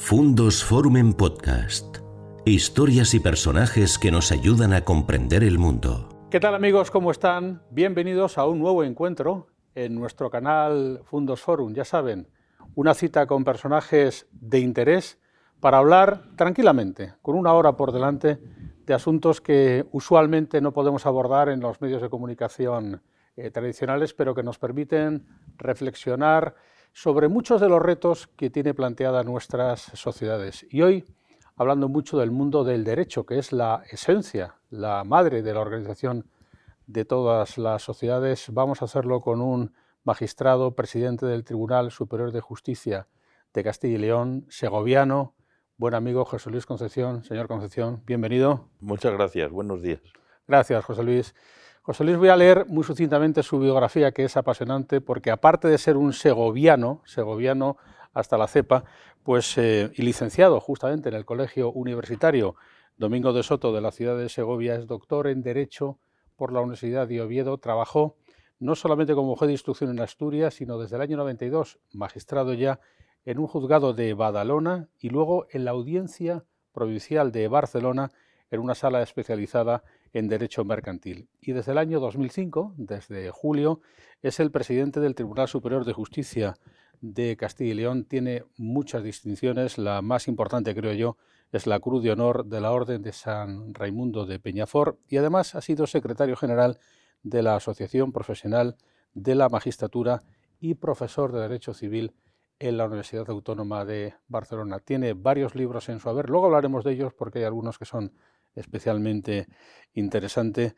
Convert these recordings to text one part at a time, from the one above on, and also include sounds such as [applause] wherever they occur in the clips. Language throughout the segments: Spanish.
Fundos Forum en Podcast. Historias y personajes que nos ayudan a comprender el mundo. ¿Qué tal amigos? ¿Cómo están? Bienvenidos a un nuevo encuentro en nuestro canal Fundos Forum. Ya saben, una cita con personajes de interés para hablar tranquilamente, con una hora por delante, de asuntos que usualmente no podemos abordar en los medios de comunicación eh, tradicionales, pero que nos permiten reflexionar sobre muchos de los retos que tiene planteada nuestras sociedades. Y hoy, hablando mucho del mundo del derecho, que es la esencia, la madre de la organización de todas las sociedades, vamos a hacerlo con un magistrado, presidente del Tribunal Superior de Justicia de Castilla y León, segoviano, buen amigo José Luis Concepción. Señor Concepción, bienvenido. Muchas gracias, buenos días. Gracias, José Luis. José Luis, voy a leer muy sucintamente su biografía, que es apasionante, porque aparte de ser un segoviano, segoviano hasta la cepa, pues, eh, y licenciado justamente en el Colegio Universitario Domingo de Soto de la ciudad de Segovia, es doctor en Derecho por la Universidad de Oviedo, trabajó no solamente como juez de instrucción en Asturias, sino desde el año 92, magistrado ya en un juzgado de Badalona y luego en la Audiencia Provincial de Barcelona, en una sala especializada en Derecho Mercantil. Y desde el año 2005, desde julio, es el presidente del Tribunal Superior de Justicia de Castilla y León. Tiene muchas distinciones. La más importante, creo yo, es la Cruz de Honor de la Orden de San Raimundo de Peñafort y además ha sido secretario general de la Asociación Profesional de la Magistratura y profesor de Derecho Civil en la Universidad Autónoma de Barcelona. Tiene varios libros en su haber. Luego hablaremos de ellos porque hay algunos que son especialmente interesante.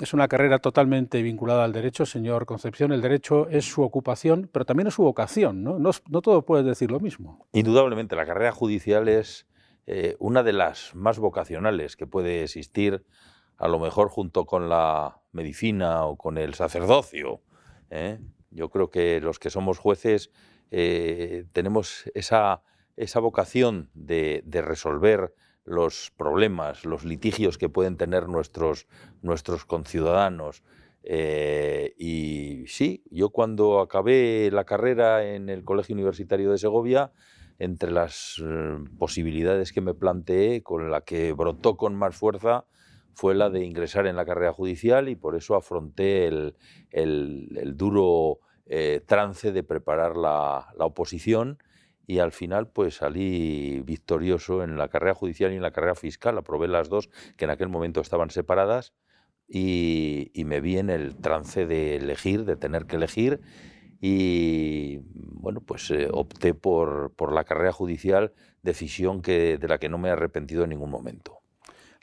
Es una carrera totalmente vinculada al derecho, señor Concepción. El derecho es su ocupación, pero también es su vocación, ¿no? No, todo puede decir lo mismo. Indudablemente, la carrera judicial es eh, una de las más vocacionales que puede existir, a lo mejor junto con la medicina o con el sacerdocio. ¿eh? Yo creo que los que somos jueces eh, tenemos esa, esa vocación de resolver los problemas, los litigios que pueden tener nuestros, nuestros conciudadanos. Eh, y sí, yo cuando acabé la carrera en el Colegio Universitario de Segovia, entre las eh, posibilidades que me planteé, con la que brotó con más fuerza, fue la de ingresar en la carrera judicial y por eso afronté el, duro eh, trance de preparar la, la oposición y al final pues salí victorioso en la carrera judicial y en la carrera fiscal, aprobé las dos que en aquel momento estaban separadas y, me vi en el trance de elegir, de tener que elegir y bueno pues eh, opté por, por la carrera judicial, decisión que, de la que no me he arrepentido en ningún momento.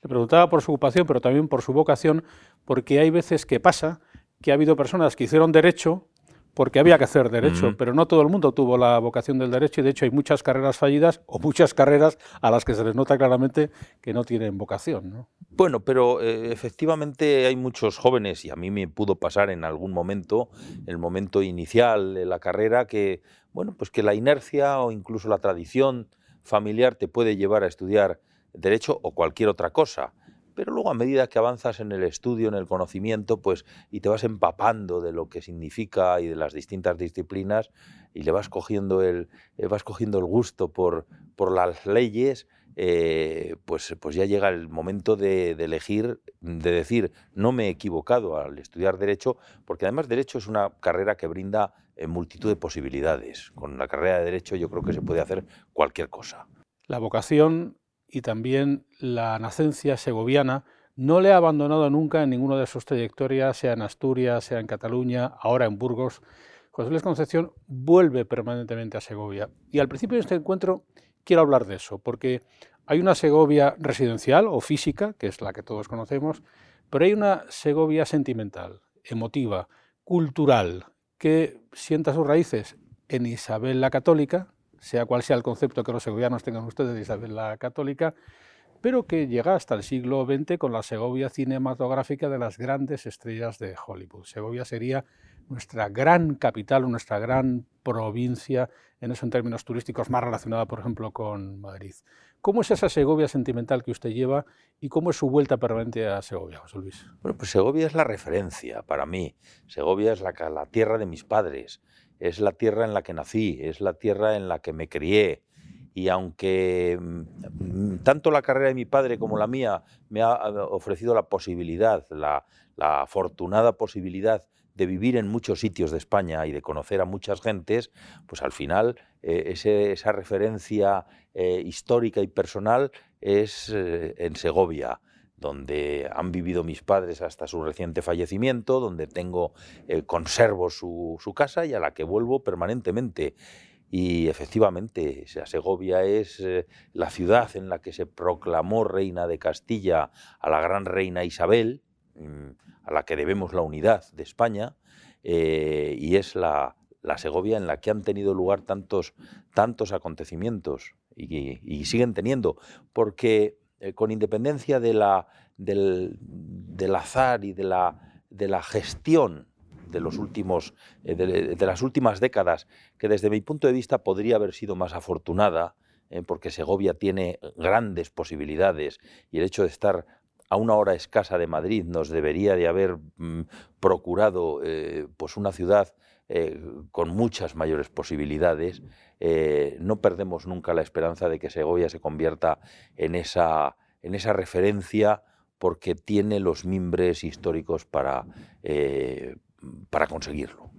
Le preguntaba por su ocupación, pero también por su vocación, porque hay veces que pasa que ha habido personas que hicieron derecho porque había que hacer derecho, pero no todo el mundo tuvo la vocación del derecho y de hecho hay muchas carreras fallidas o muchas carreras a las que se les nota claramente que no tienen vocación. ¿no? Bueno, pero eh, efectivamente hay muchos jóvenes y a mí me pudo pasar en algún momento, el momento inicial de la carrera, que bueno, pues que la inercia o incluso la tradición familiar te puede llevar a estudiar derecho o cualquier otra cosa pero luego a medida que avanzas en el estudio, en el conocimiento, pues y te vas empapando de lo que significa y de las distintas disciplinas y le vas cogiendo el, eh, vas cogiendo el gusto por, por las leyes, eh, pues, pues ya llega el momento de, elegir, de decir, no me he equivocado al estudiar Derecho, porque además Derecho es una carrera que brinda eh, multitud de posibilidades. Con la carrera de Derecho yo creo que se puede hacer cualquier cosa. La vocación y también la nacencia segoviana no le ha abandonado nunca en ninguna de sus trayectorias, sea en Asturias, sea en Cataluña, ahora en Burgos. José Luis Concepción vuelve permanentemente a Segovia. Y al principio de este encuentro quiero hablar de eso, porque hay una Segovia residencial o física, que es la que todos conocemos, pero hay una Segovia sentimental, emotiva, cultural, que sienta sus raíces en Isabel la Católica, sea cual sea el concepto que los segovianos tengan ustedes de Isabel la Católica, pero que llega hasta el siglo XX con la Segovia cinematográfica de las grandes estrellas de Hollywood. Segovia sería nuestra gran capital, nuestra gran provincia, en eso términos turísticos, más relacionada, por ejemplo, con Madrid. ¿Cómo es esa Segovia sentimental que usted lleva y cómo es su vuelta permanente a Segovia, José Luis? Bueno, pues Segovia es la referencia para mí. Segovia es la tierra de mis padres es la tierra en la que nací, es la tierra en la que me crié. Y aunque mm, tanto la carrera de mi padre como la mía me ha ofrecido la posibilidad, la, afortunada posibilidad de vivir en muchos sitios de España y de conocer a muchas gentes, pues al final eh, esa referencia eh, histórica y personal es eh, en Segovia donde han vivido mis padres hasta su reciente fallecimiento, donde tengo, conservo su, casa y a la que vuelvo permanentemente. Y efectivamente, Segovia es eh, la ciudad en la que se proclamó reina de Castilla a la gran reina Isabel, mm, a la que debemos la unidad de España, eh, y es la, Segovia en la que han tenido lugar tantos, tantos acontecimientos y, siguen teniendo, porque eh, con independencia de la, del, del azar y de la, de la gestión de, los últimos, eh, de, las últimas décadas, que desde mi punto de vista podría haber sido más afortunada, eh, porque Segovia tiene grandes posibilidades y el hecho de estar a una hora escasa de Madrid nos debería de haber mm, procurado eh, pues una ciudad con muchas mayores posibilidades. no perdemos nunca la esperanza de que Segovia se convierta en esa, en esa referencia porque tiene los mimbres históricos para, para conseguirlo.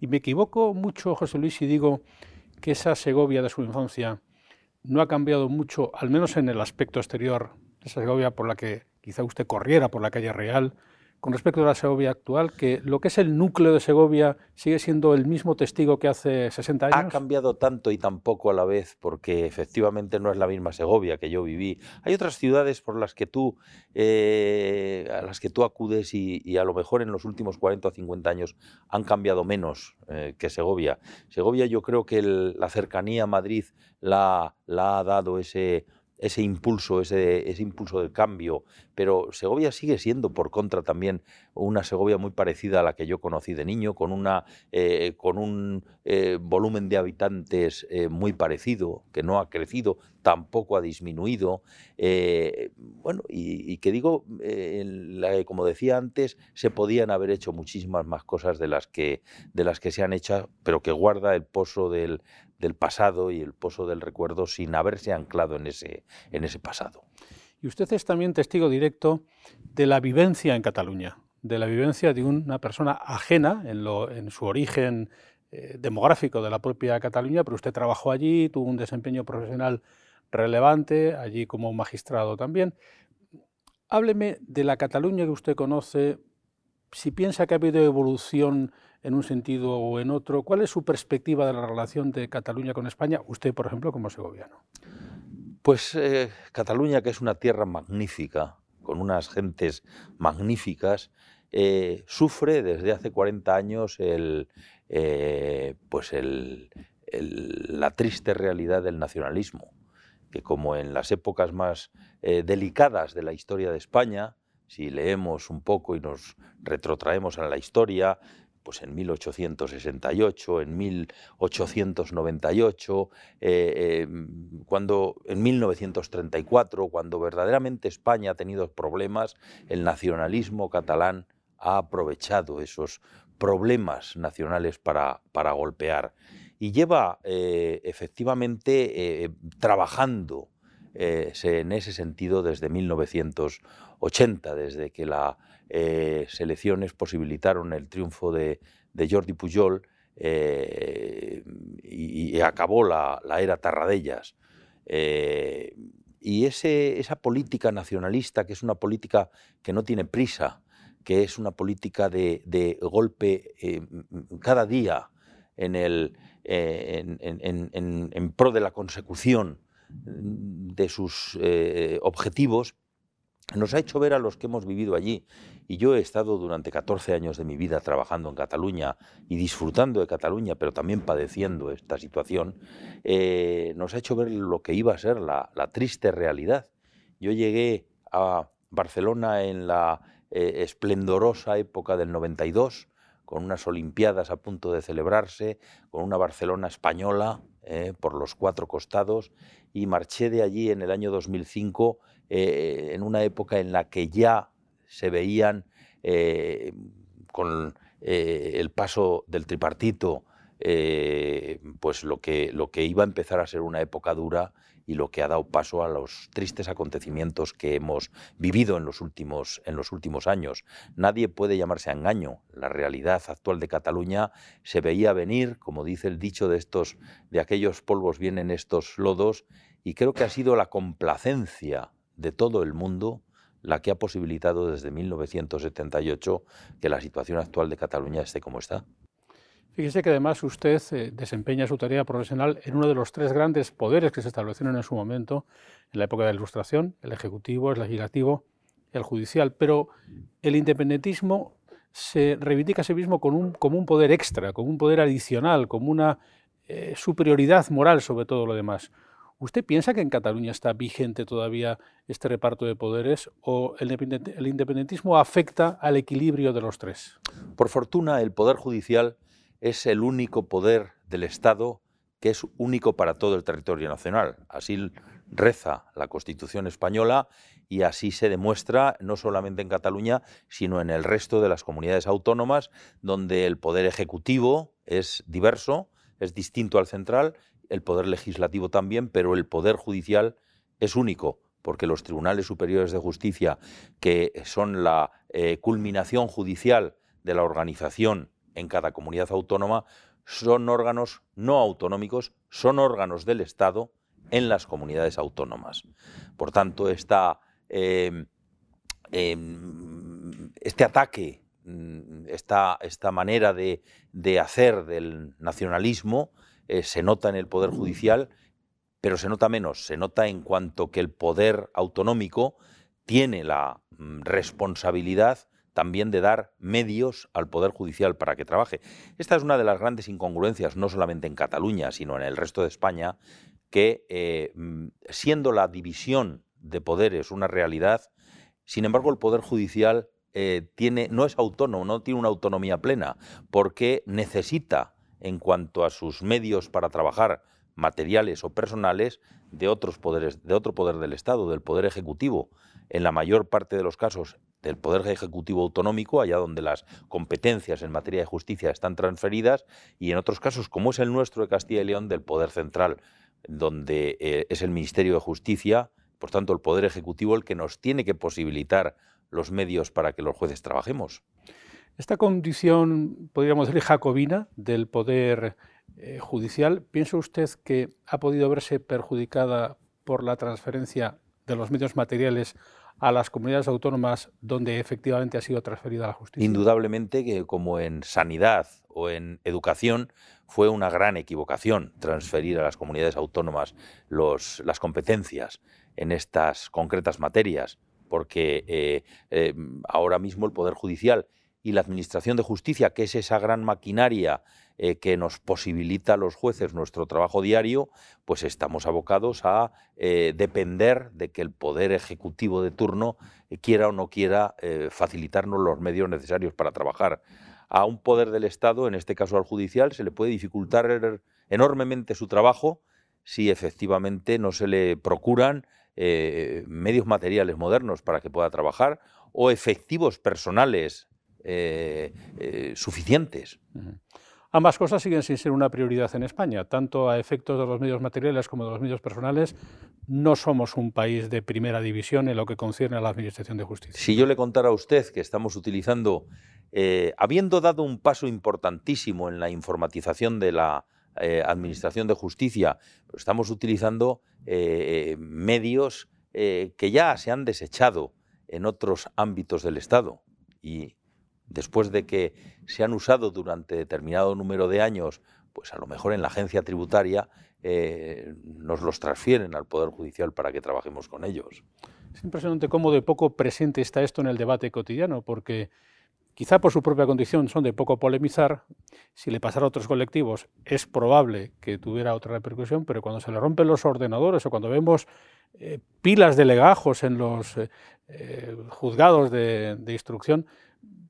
Y me equivoco mucho, José Luis, si digo que esa Segovia de su infancia no ha cambiado mucho, al menos en el aspecto exterior, esa Segovia por la que quizá usted corriera por la calle Real, con respecto a la Segovia actual, que lo que es el núcleo de Segovia sigue siendo el mismo testigo que hace 60 años? Ha cambiado tanto y tan poco a la vez, porque efectivamente no es la misma Segovia que yo viví. Hay otras ciudades por las que tú, eh, a las que tú acudes y, a lo mejor en los últimos 40 o 50 años han cambiado menos eh, que Segovia. Segovia yo creo que la cercanía a Madrid la, la ha dado ese ese impulso, ese, ese impulso del cambio, pero Segovia sigue siendo por contra también una Segovia muy parecida a la que yo conocí de niño, con, una, eh, con un eh, volumen de habitantes eh, muy parecido, que no ha crecido, tampoco ha disminuido. bueno, y, que digo, como decía antes, se podían haber hecho muchísimas más cosas de las que, de las que se han hecho, pero que guarda el pozo del, del pasado y el pozo del recuerdo sin haberse anclado en ese, en ese pasado. Y usted es también testigo directo de la vivencia en Cataluña, de la vivencia de una persona ajena en, su origen eh, demográfico de la propia Cataluña, pero usted trabajó allí, tuvo un desempeño profesional relevante, allí como magistrado también. Hábleme de la Cataluña que usted conoce, si piensa que ha habido evolución en un sentido o en otro. ¿Cuál es su perspectiva de la relación de Cataluña con España, usted, por ejemplo, como segoviano? Pues eh, Cataluña, que es una tierra magnífica, con unas gentes magníficas, eh, sufre desde hace 40 años el, eh, pues la triste realidad del nacionalismo, que como en las épocas más delicadas de la historia de España, si leemos un poco y nos retrotraemos a la historia, pues en 1868, en 1898, eh, em, cuando, en 1934, cuando verdaderamente España ha tenido problemas, el nacionalismo catalán ha aprovechado esos problemas nacionales para, para golpear. Y lleva eh, efectivamente eh, trabajando en ese sentido desde 1980, desde que la eh, selecciones posibilitaron el triunfo de, Jordi Pujol eh, y, acabó la, era Tarradellas. Eh, y esa política nacionalista, que es una política que no tiene prisa, que es una política de, golpe cada día en, pro de la consecución de sus objetivos, nos ha hecho ver a los que hemos vivido allí, y yo he estado durante 14 años de mi vida trabajando en Cataluña y disfrutando de Cataluña, pero también padeciendo esta situación, eh, nos ha hecho ver lo que iba a ser la, triste realidad. Yo llegué a Barcelona en la eh, esplendorosa época del 92, con unas Olimpiadas a punto de celebrarse, con una Barcelona española eh, por los cuatro costados, y marché de allí en el año 2005 eh, en una época en la que ya se veían eh, con eh, el paso del tripartito pues lo que, lo que iba a empezar a ser una época dura y lo que ha dado paso a los tristes acontecimientos que hemos vivido en los últimos, en los últimos años. Nadie puede llamarse a engaño. La realidad actual de Cataluña se veía venir, como dice el dicho de estos, de aquellos polvos vienen estos lodos, y creo que ha sido la complacencia de todo el mundo la que ha posibilitado desde 1978 que la situación actual de Cataluña esté como está. Fíjese que además usted eh, desempeña su tarea profesional en uno de los tres grandes poderes que se establecieron en su momento, en la época de la Ilustración, el Ejecutivo, el Legislativo, el Judicial, pero el independentismo se reivindica a sí mismo como un, como un poder extra, como un poder adicional, como una eh, superioridad moral sobre todo lo demás. ¿Usted piensa que en Cataluña está vigente todavía este reparto de poderes o el independentismo afecta al equilibrio de los tres? Por fortuna, el Poder Judicial es el único poder del Estado que es único para todo el territorio nacional. Así reza la Constitución española y así se demuestra no solamente en Cataluña, sino en el resto de las comunidades autónomas, donde el poder ejecutivo es diverso, es distinto al central, el poder legislativo también, pero el poder judicial es único, porque los tribunales superiores de justicia, que son la eh, culminación judicial de la organización en cada comunidad autónoma son órganos no autonómicos, son órganos del Estado en las comunidades autónomas. Por tanto, esta, em, em, este ataque, mm, esta, esta manera de, hacer del nacionalismo eh, se nota en el Poder Judicial, pero se nota menos, se nota en cuanto que el Poder Autonómico tiene la mm, responsabilidad también de dar medios al Poder Judicial para que trabaje. Esta es una de las grandes incongruencias, no solamente en Cataluña, sino en el resto de España, que eh, mm, siendo la división de poderes una realidad, sin embargo el Poder Judicial eh, tiene, no es autónomo, no tiene una autonomía plena, porque necesita, en cuanto a sus medios para trabajar, materiales o personales, de otros poderes, de otro poder del Estado, del Poder Ejecutivo. En la mayor parte de los casos del Poder Ejecutivo Autonómico, allá donde las competencias en materia de justicia están transferidas, y en otros casos, como es el nuestro de Castilla y León, del Poder Central, donde eh, es el Ministerio de Justicia, por tanto el Poder Ejecutivo el que nos tiene que posibilitar los medios para que los jueces trabajemos. Esta condición, podríamos decir, jacobina del Poder eh, Judicial, ¿piensa usted que ha podido verse perjudicada por la transferencia de los medios materiales a las comunidades autónomas donde efectivamente ha sido transferida la justicia? Indudablemente que como en sanidad o en educación fue una gran equivocación transferir a las comunidades autónomas las competencias en estas concretas materias, porque eh, eh, ahora mismo el Poder Judicial y la Administración de Justicia, que es esa gran maquinaria eh, que nos posibilita a los jueces nuestro trabajo diario, pues estamos abocados a eh, depender de que el Poder Ejecutivo de turno eh, quiera o no quiera facilitarnos los medios necesarios para trabajar. A un poder del Estado, en este caso al judicial, se le puede dificultar enormemente su trabajo si efectivamente no se le procuran medios materiales modernos para que pueda trabajar o efectivos personales eh, eh, suficientes. Ambas cosas siguen sin ser una prioridad en España, tanto a efectos de los medios materiales como de los medios personales. No somos un país de primera división en lo que concierne a la Administración de Justicia. Si yo le contara a usted que estamos utilizando, eh, habiendo dado un paso importantísimo en la informatización de la Administración de Justicia, estamos utilizando medios que ya se han desechado en otros ámbitos del Estado. Y después de que se han usado durante determinado número de años, pues a lo mejor en la agencia tributaria eh, nos los transfieren al Poder Judicial para que trabajemos con ellos. Es impresionante cómo de poco presente está esto en el debate cotidiano, porque quizá por su propia condición son de poco polemizar, si le pasara a otros colectivos es probable que tuviera otra repercusión, pero cuando se le rompen los ordenadores o cuando vemos eh, pilas de legajos en los eh, juzgados de instrucción,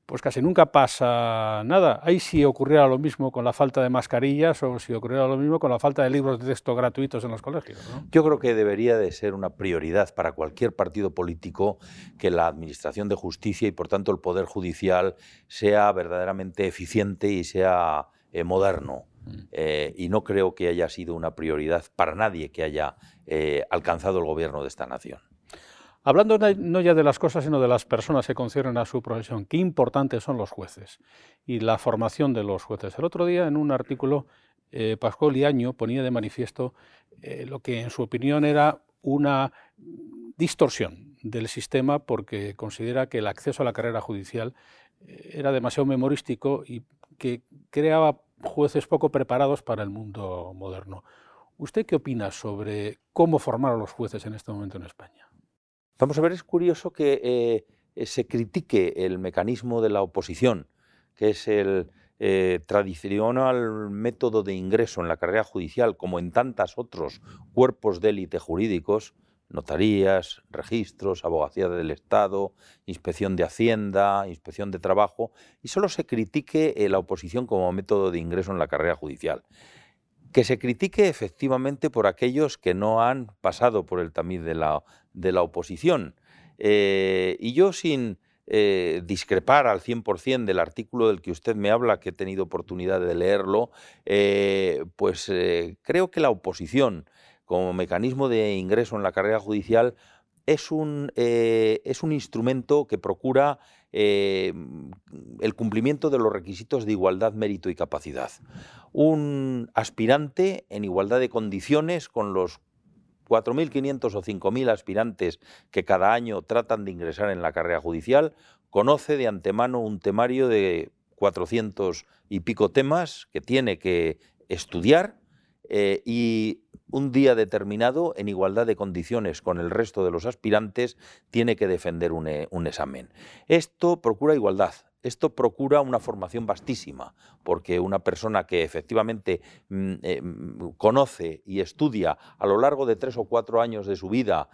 pues casi nunca pasa nada. Ahí si ocurriera lo mismo con la falta de mascarillas o si ocurriera lo mismo con la falta de libros de texto gratuitos en los colegios. Yo creo que debería de ser una prioridad para cualquier partido político que la Administración de Justicia y por tanto el Poder Judicial sea verdaderamente eficiente y sea eh, moderno. Mm. Eh, y no creo que haya sido una prioridad para nadie que haya eh, alcanzado el gobierno de esta nación. Hablando no ya de las cosas, sino de las personas que conciernen a su profesión, qué importantes son los jueces y la formación de los jueces. El otro día, en un artículo, eh, Pascual Liaño ponía de manifiesto eh, lo que en su opinión era una distorsión del sistema porque considera que el acceso a la carrera judicial eh, era demasiado memorístico y que creaba jueces poco preparados para el mundo moderno. ¿Usted qué opina sobre cómo formar a los jueces en este momento en España? Vamos a ver, es curioso que eh, eh, se critique el mecanismo de la oposición, que es el eh, tradicional método de ingreso en la carrera judicial, como en tantos otros cuerpos de élite jurídicos, notarías, registros, abogacía del Estado, inspección de Hacienda, inspección de trabajo, y solo se critique la oposición como método de ingreso en la carrera judicial. Que se critique efectivamente por aquellos que no han pasado por el tamiz de la, de la oposición. Eh, y yo sin eh, discrepar al 100% del artículo del que usted me habla, que he tenido oportunidad de leerlo, eh, pues creo que la oposición como mecanismo de ingreso en la carrera judicial es un, es un instrumento que procura Em, el cumplimiento de los requisitos de igualdad, mérito y capacidad. Un aspirante en igualdad de condiciones con los 4.500 o 5.000 aspirantes que cada año tratan de ingresar en la carrera judicial, conoce de antemano un temario de 400 y pico temas que tiene que estudiar eh, y un día determinado, en igualdad de condiciones con el resto de los aspirantes, tiene que defender un, eh, examen. Esto procura igualdad, esto procura una formación vastísima, porque una persona que efectivamente mm, eh, mm, conoce y estudia a lo largo de tres o cuatro años de su vida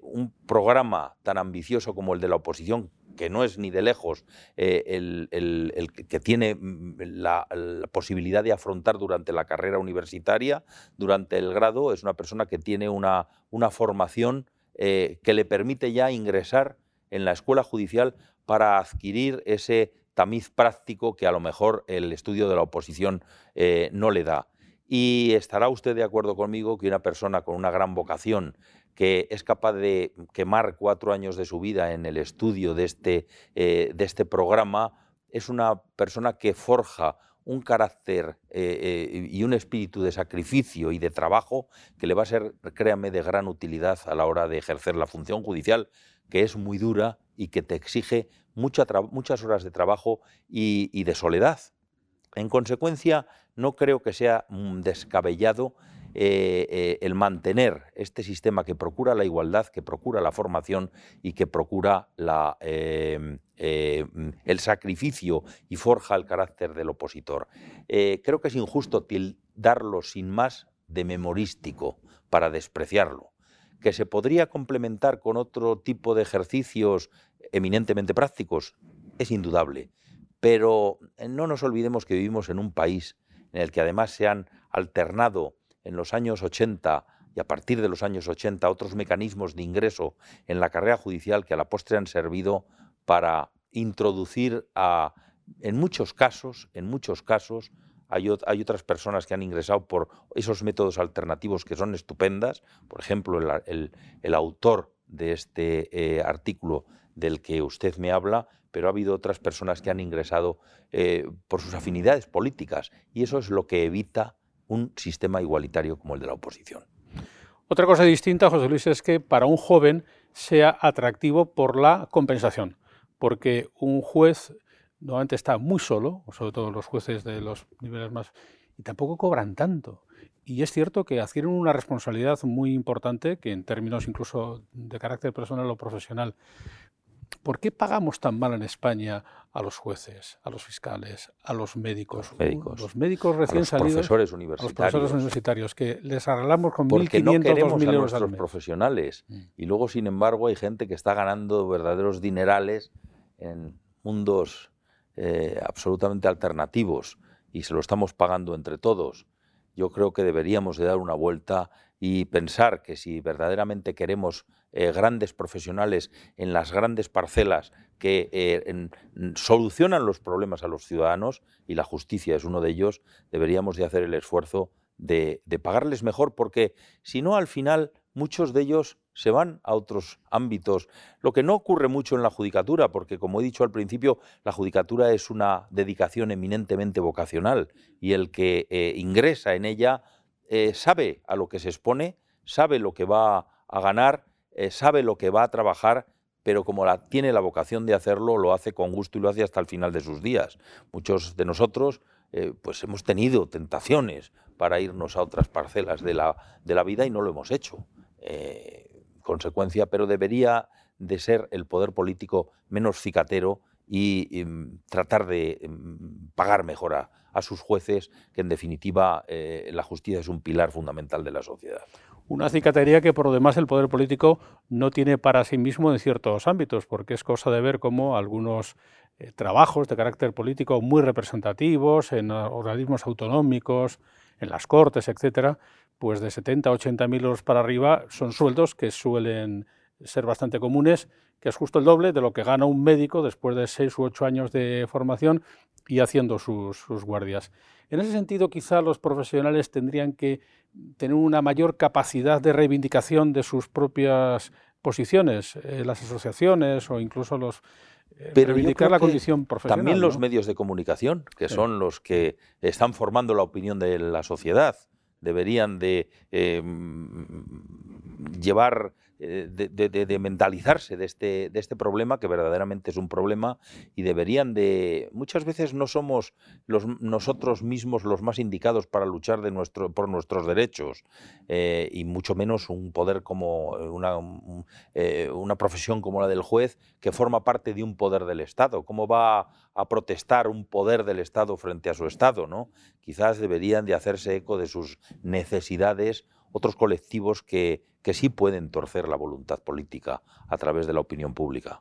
un programa tan ambicioso como el de la oposición, que no es ni de lejos eh, el, que tiene mm, la, posibilidad de afrontar durante la carrera universitaria, durante el grado, es una persona que tiene una, una formación eh, que le permite ya ingresar en la escuela judicial para adquirir ese tamiz práctico que a lo mejor el estudio de la oposición eh, no le da. Y estará usted de acuerdo conmigo que una persona con una gran vocación que es capaz de quemar cuatro años de su vida en el estudio de este, eh, de este programa, es una persona que forja un carácter eh, eh, y un espíritu de sacrificio y de trabajo que le va a ser, créame, de gran utilidad a la hora de ejercer la función judicial, que es muy dura y que te exige muchas horas de trabajo y de soledad. En consecuencia, no creo que sea mm, descabellado eh, eh, el mantener este sistema que procura la igualdad, que procura la formación y que procura em, eh, el sacrificio y forja el carácter del opositor. creo que es injusto darlo sin más de memorístico para despreciarlo, que se podría complementar con otro tipo de ejercicios eminentemente prácticos, es indudable. Pero no nos olvidemos que vivimos en un país en el que además se han alternado en los años 80 y a partir de los años 80 otros mecanismos de ingreso en la carrera judicial que a la postre han servido para introducir a, en muchos casos, en muchos casos, hay, otras personas que han ingresado por esos métodos alternativos que son estupendas. Por ejemplo, el, autor de este eh, artículo del que usted me habla, pero ha habido otras personas que han ingresado eh, por sus afinidades políticas y eso es lo que evita un sistema igualitario como el de la oposición. Otra cosa distinta, José Luis, es que para un joven sea atractivo por la compensación, porque un juez normalmente está muy solo, sobre todo los jueces de los niveles más, y tampoco cobran tanto. Y es cierto que adquieren una responsabilidad muy importante, que en términos incluso de carácter personal o profesional, ¿Por qué pagamos tan mal en España a los jueces, a los fiscales, a los médicos? Los médicos, los médicos recién a los salidos, profesores universitarios. los profesores universitarios, que les arreglamos con 1.500, no 2.000 euros a nuestros profesionales. Mm. Y luego, sin embargo, hay gente que está ganando verdaderos dinerales en mundos eh, absolutamente alternativos y se lo estamos pagando entre todos. Yo creo que deberíamos de dar una vuelta y pensar que si verdaderamente queremos eh, grandes profesionales en las grandes parcelas que eh, solucionan los problemas a los ciudadanos, y la justicia es uno de ellos, deberíamos de hacer el esfuerzo de, pagarles mejor, porque si no, al final muchos de ellos se van a otros ámbitos, lo que no ocurre mucho en la judicatura, porque como he dicho al principio, la judicatura es una dedicación eminentemente vocacional y el que eh, ingresa en ella eh, sabe a lo que se expone, sabe lo que va a ganar, eh, sabe lo que va a trabajar, pero como tiene la vocación de hacerlo, lo hace con gusto y lo hace hasta el final de sus días. Muchos de nosotros pues hemos tenido tentaciones para irnos a otras parcelas de la, de la vida y no lo hemos hecho consecuencia, pero debería de ser el poder político menos cicatero y, mm, tratar de mm, pagar mejor a, sus jueces, que en definitiva eh, la justicia es un pilar fundamental de la sociedad. Una cicatería que por lo demás el poder político no tiene para sí mismo en ciertos ámbitos, porque es cosa de ver cómo algunos eh, trabajos de carácter político muy representativos en organismos autonómicos, en las cortes, etcétera, pues de 70 a 80 mil euros para arriba son sueldos que suelen ser bastante comunes, que es justo el doble de lo que gana un médico después de seis u ocho años de formación y haciendo sus, guardias. En ese sentido, quizá los profesionales tendrían que tener una mayor capacidad de reivindicación de sus propias posiciones, eh, las asociaciones o incluso los eh, Pero reivindicar la condición profesional. También los medios de comunicación, que son los que están formando la opinión de la sociedad deberían de em, llevar eh, de, mentalizarse de este, de este problema, que verdaderamente es un problema, y deberían de... Muchas veces no somos los, nosotros mismos los más indicados para luchar de nuestro, por nuestros derechos, eh, y mucho menos un poder como una, eh, una profesión como la del juez, que forma parte de un poder del Estado. ¿Cómo va a protestar un poder del Estado frente a su Estado? ¿no? Quizás deberían de hacerse eco de sus necesidades otros colectivos que, que sí pueden torcer la voluntad política a través de la opinión pública.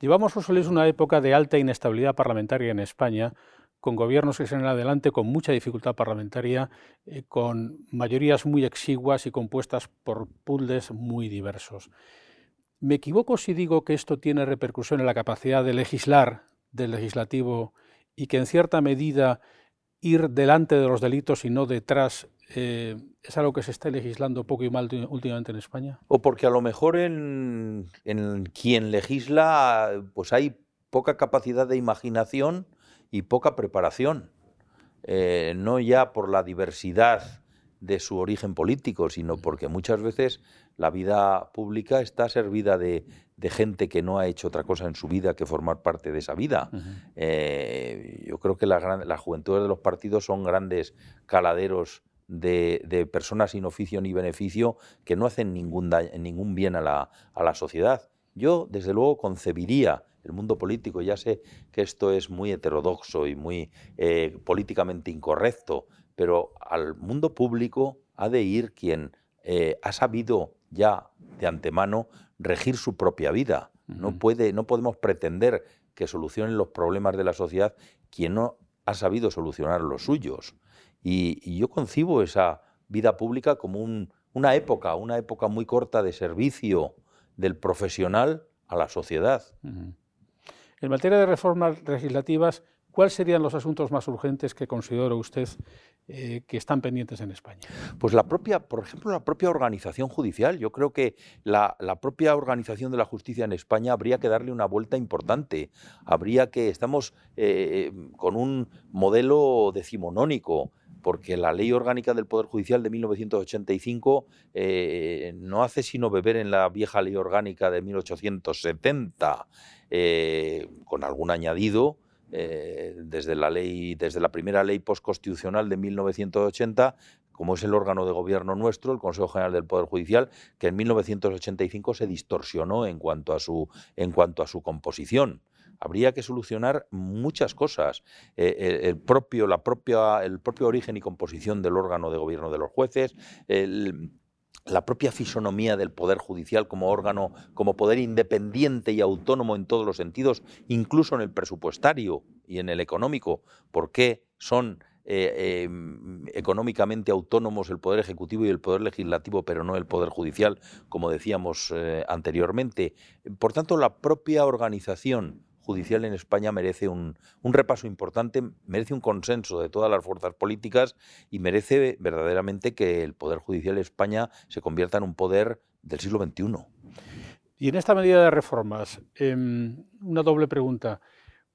Llevamos, Luis, una época de alta inestabilidad parlamentaria en España, con gobiernos que se en adelante con mucha dificultad parlamentaria, eh, con mayorías muy exiguas y compuestas por puzzles muy diversos. ¿Me equivoco si digo que esto tiene repercusión en la capacidad de legislar del legislativo y que en cierta medida ir delante de los delitos y no detrás eh, ¿Es algo que se está legislando poco y mal últimamente en España? O porque a lo mejor en, quien legisla pues hay poca capacidad de imaginación y poca preparación. Eh, no ya por la diversidad de su origen político, sino porque muchas veces la vida pública está servida de, gente que no ha hecho otra cosa en su vida que formar parte de esa vida. Eh, yo creo que las juventudes de los partidos son grandes caladeros de, personas sin oficio ni beneficio que no hacen ningún, ningún bien a la, a la sociedad. Yo, desde luego, concebiría el mundo político, ya sé que esto es muy heterodoxo y muy eh, políticamente incorrecto, pero al mundo público ha de ir quien eh, ha sabido ya de antemano regir su propia vida. No, puede, no podemos pretender que solucionen los problemas de la sociedad quien no ha sabido solucionar los suyos. Y, yo concibo esa vida pública como una época, una época muy corta de servicio del profesional a la sociedad. En materia de reformas legislativas, ¿cuáles serían los asuntos más urgentes que considera usted eh, que están pendientes en España? Pues la propia, por ejemplo, la propia organización judicial. Yo creo que la, propia organización de la justicia en España habría que darle una vuelta importante. Habría que, estamos eh, con un modelo decimonónico porque la ley orgánica del Poder Judicial de 1985 eh, no hace sino beber en la vieja ley orgánica de 1870, eh, con algún añadido. Eh, desde la ley, desde la primera ley postconstitucional de 1980, como es el órgano de gobierno nuestro, el Consejo General del Poder Judicial, que en 1985 se distorsionó en cuanto a su, en cuanto a su composición habría que solucionar muchas cosas. Eh, el, propio, la propia, el propio origen y composición del órgano de gobierno de los jueces, la propia fisonomía del Poder Judicial como órgano, como poder independiente y autónomo en todos los sentidos, incluso en el presupuestario y en el económico, por qué son eh, em, económicamente autónomos el Poder Ejecutivo y el Poder Legislativo, pero no el Poder Judicial, como decíamos eh, anteriormente. Por tanto, la propia organización judicial en España merece un, repaso importante, merece un consenso de todas las fuerzas políticas y merece verdaderamente que el Poder Judicial de España se convierta en un poder del siglo XXI. Y en esta medida de reformas, em, una doble pregunta.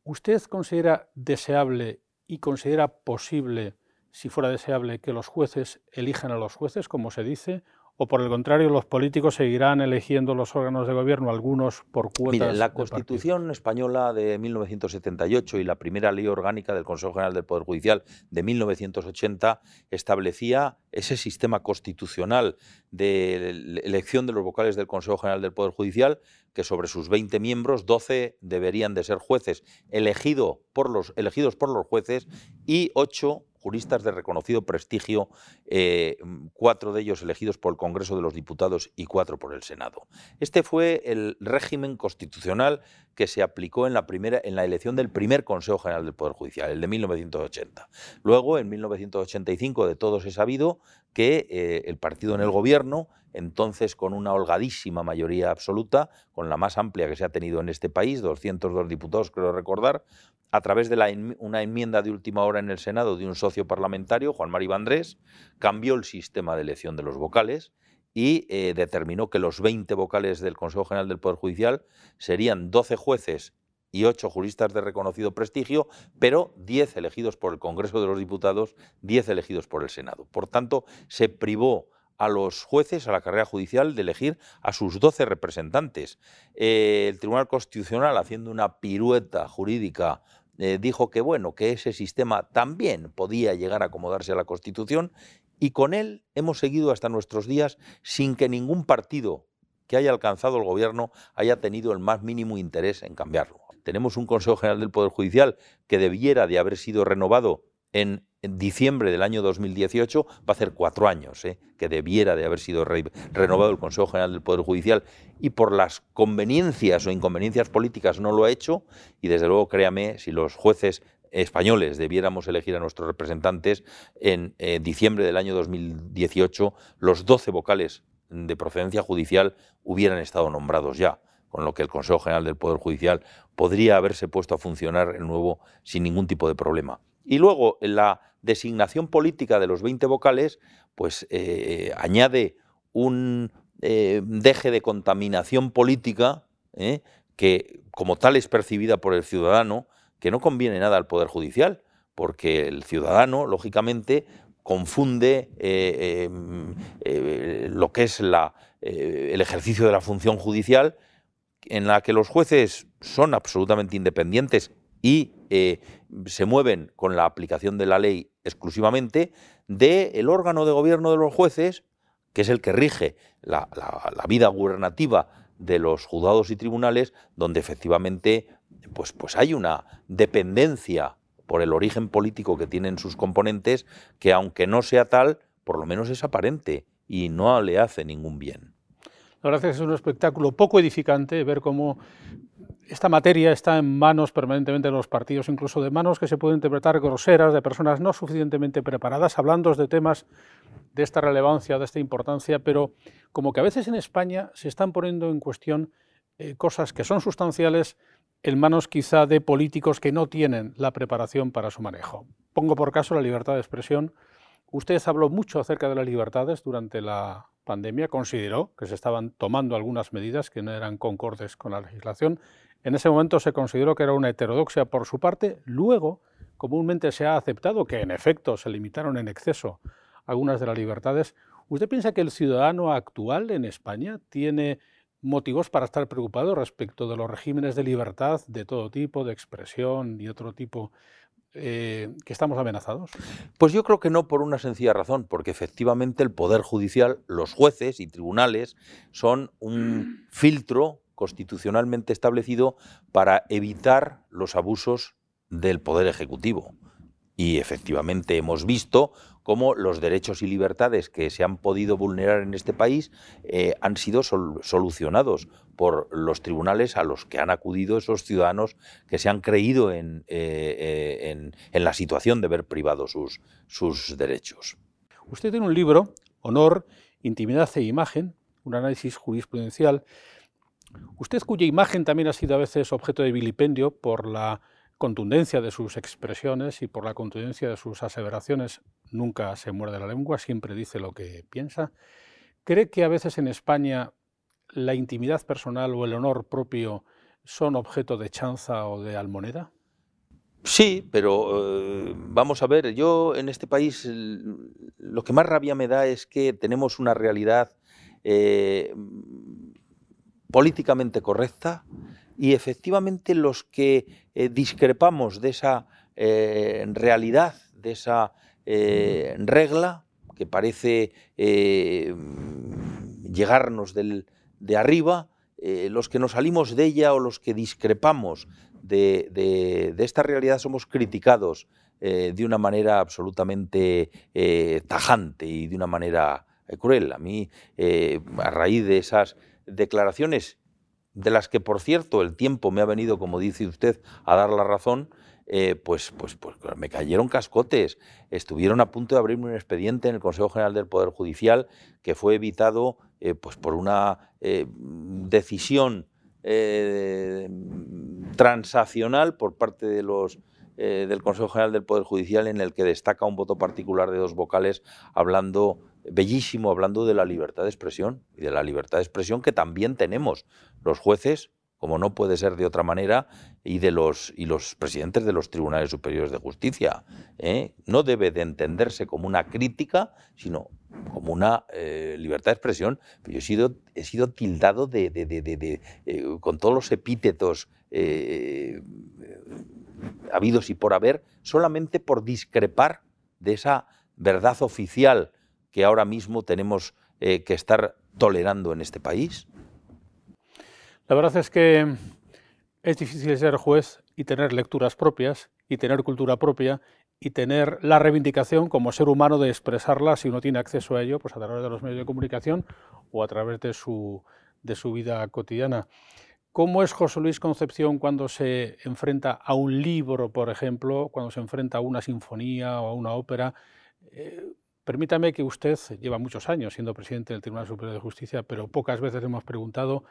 ¿Usted considera deseable y considera posible, si fuera deseable, que los jueces elijan a los jueces, como se dice, o por el contrario, los políticos seguirán eligiendo los órganos de gobierno, algunos por cuotas. Mire, la Constitución española de 1978 y la primera ley orgánica del Consejo General del Poder Judicial de 1980 establecía ese sistema constitucional de elección de los vocales del Consejo General del Poder Judicial, que sobre sus 20 miembros, 12 deberían de ser jueces elegido por los, elegidos por los jueces y 8 juristas de reconocido prestigio, eh, cuatro de ellos elegidos por el Congreso de los Diputados y cuatro por el Senado. Este fue el régimen constitucional que se aplicó en la, primera, en la elección del primer Consejo General del Poder Judicial, el de 1980. Luego, en 1985, de todos he sabido que eh, el partido en el gobierno, entonces con una holgadísima mayoría absoluta, con la más amplia que se ha tenido en este país, 202 diputados, creo recordar, a través de una enmienda de última hora en el Senado de un socio parlamentario, Juan Mari Vandrés, cambió el sistema de elección de los vocales y eh, determinó que los 20 vocales del Consejo General del Poder Judicial serían 12 jueces y 8 juristas de reconocido prestigio, pero 10 elegidos por el Congreso de los Diputados, 10 elegidos por el Senado. Por tanto, se privó a los jueces, a la carrera judicial, de elegir a sus 12 representantes. Eh, el Tribunal Constitucional, haciendo una pirueta jurídica eh, dijo que bueno, que ese sistema también podía llegar a acomodarse a la Constitución y con él hemos seguido hasta nuestros días sin que ningún partido que haya alcanzado el gobierno haya tenido el más mínimo interés en cambiarlo. Tenemos un Consejo General del Poder Judicial que debiera de haber sido renovado en diciembre del año 2018, va a hacer cuatro años, ¿eh? que debiera de haber sido renovado el Consejo General del Poder Judicial y por las conveniencias o inconveniencias políticas no lo ha hecho y desde luego créame, si los jueces españoles debiéramos elegir a nuestros representantes en eh, diciembre del año 2018, los 12 vocales de procedencia judicial hubieran estado nombrados ya con lo que el Consejo General del Poder Judicial podría haberse puesto a funcionar el nuevo sin ningún tipo de problema. Y luego la designación política de los 20 vocales, pues eh, añade un eh, deje de contaminación política eh, que como tal es percibida por el ciudadano, que no conviene nada al Poder Judicial, porque el ciudadano, lógicamente, confunde em, lo que es el ejercicio de la función judicial, en la que los jueces son absolutamente independientes y se mueven con la aplicación de la ley exclusivamente del órgano de gobierno de los jueces, que es el que rige la, vida gubernativa de los juzgados y tribunales, donde efectivamente pues, pues hay una dependencia por el origen político que tienen sus componentes, que aunque no sea tal, por lo menos es aparente y no le hace ningún bien. La verdad es que es un espectáculo poco edificante ver cómo esta materia está en manos permanentemente de los partidos, incluso de manos que se pueden interpretar groseras, de personas no suficientemente preparadas, hablando de temas de esta relevancia, de esta importancia, pero como que a veces en España se están poniendo en cuestión eh, cosas que son sustanciales en manos quizá de políticos que no tienen la preparación para su manejo. Pongo por caso la libertad de expresión. Usted habló mucho acerca de las libertades durante la pandemia, consideró que se estaban tomando algunas medidas que no eran concordes con la legislación en ese momento se consideró que era una heterodoxia por su parte, luego comúnmente se ha aceptado que en efecto se limitaron en exceso algunas de las libertades. ¿Usted piensa que el ciudadano actual en España tiene motivos para estar preocupado respecto de los regímenes de libertad de todo tipo, de expresión y otro tipo eh, que estamos amenazados? Pues yo creo que no por una sencilla razón, porque efectivamente el Poder Judicial, los jueces y tribunales son un filtro constitucionalmente establecido para evitar los abusos del Poder Ejecutivo. Y efectivamente hemos visto cómo los derechos y libertades que se han podido vulnerar en este país eh, han sido solucionados por los tribunales a los que han acudido esos ciudadanos que se han creído en, eh, en, la situación de ver privados sus, sus derechos. Usted tiene un libro, Honor, Intimidad e Imagen, un análisis jurisprudencial. Usted cuya imagen también ha sido a veces objeto de vilipendio por la contundencia de sus expresiones y por la contundencia de sus aseveraciones, nunca se muerde la lengua, siempre dice lo que piensa. ¿Cree que a veces en España la intimidad personal o el honor propio son objeto de chanza o de almoneda? Sí, pero eh, vamos a ver, yo en este país lo que más rabia me da es que tenemos una realidad eh, políticamente correcta y efectivamente los que eh, discrepamos de esa realidad, de esa regla que parece llegarnos de arriba, los que nos salimos de ella o los que discrepamos de, esta realidad somos criticados eh, de una manera absolutamente eh, tajante y de una manera eh, cruel. A mí, a raíz de esas declaraciones, de las que, por cierto, el tiempo me ha venido, como dice usted, a dar la razón, pues, pues, pues, me cayeron cascotes. Estuvieron a punto de abrirme un expediente en el Consejo General del Poder Judicial que fue evitado pues por una decisión eh, transaccional por parte de los eh, del Consejo General del Poder Judicial en el que destaca un voto particular de dos vocales hablando bellísimo hablando de la libertad de expresión y de la libertad de expresión que también tenemos los jueces como no puede ser de otra manera, y de los y los presidentes de los tribunales superiores de justicia. ¿eh? No debe de entenderse como una crítica, sino como una eh, libertad de expresión. Yo he sido, he sido tildado de, eh, con todos los epítetos habidos y por haber, solamente por discrepar de esa verdad oficial que ahora mismo tenemos que estar tolerando en este país. La verdad es que es difícil ser juez y tener lecturas propias y tener cultura propia y tener la reivindicación como ser humano de expresarla si uno tiene acceso a ello, pues a través de los medios de comunicación o a través de su, de su vida cotidiana. ¿Cómo es José Luis Concepción cuando se enfrenta a un libro, por ejemplo, cuando se enfrenta a una sinfonía o a una ópera? Eh, permítame que usted lleva muchos años siendo presidente del Tribunal Superior de Justicia, pero pocas veces hemos preguntado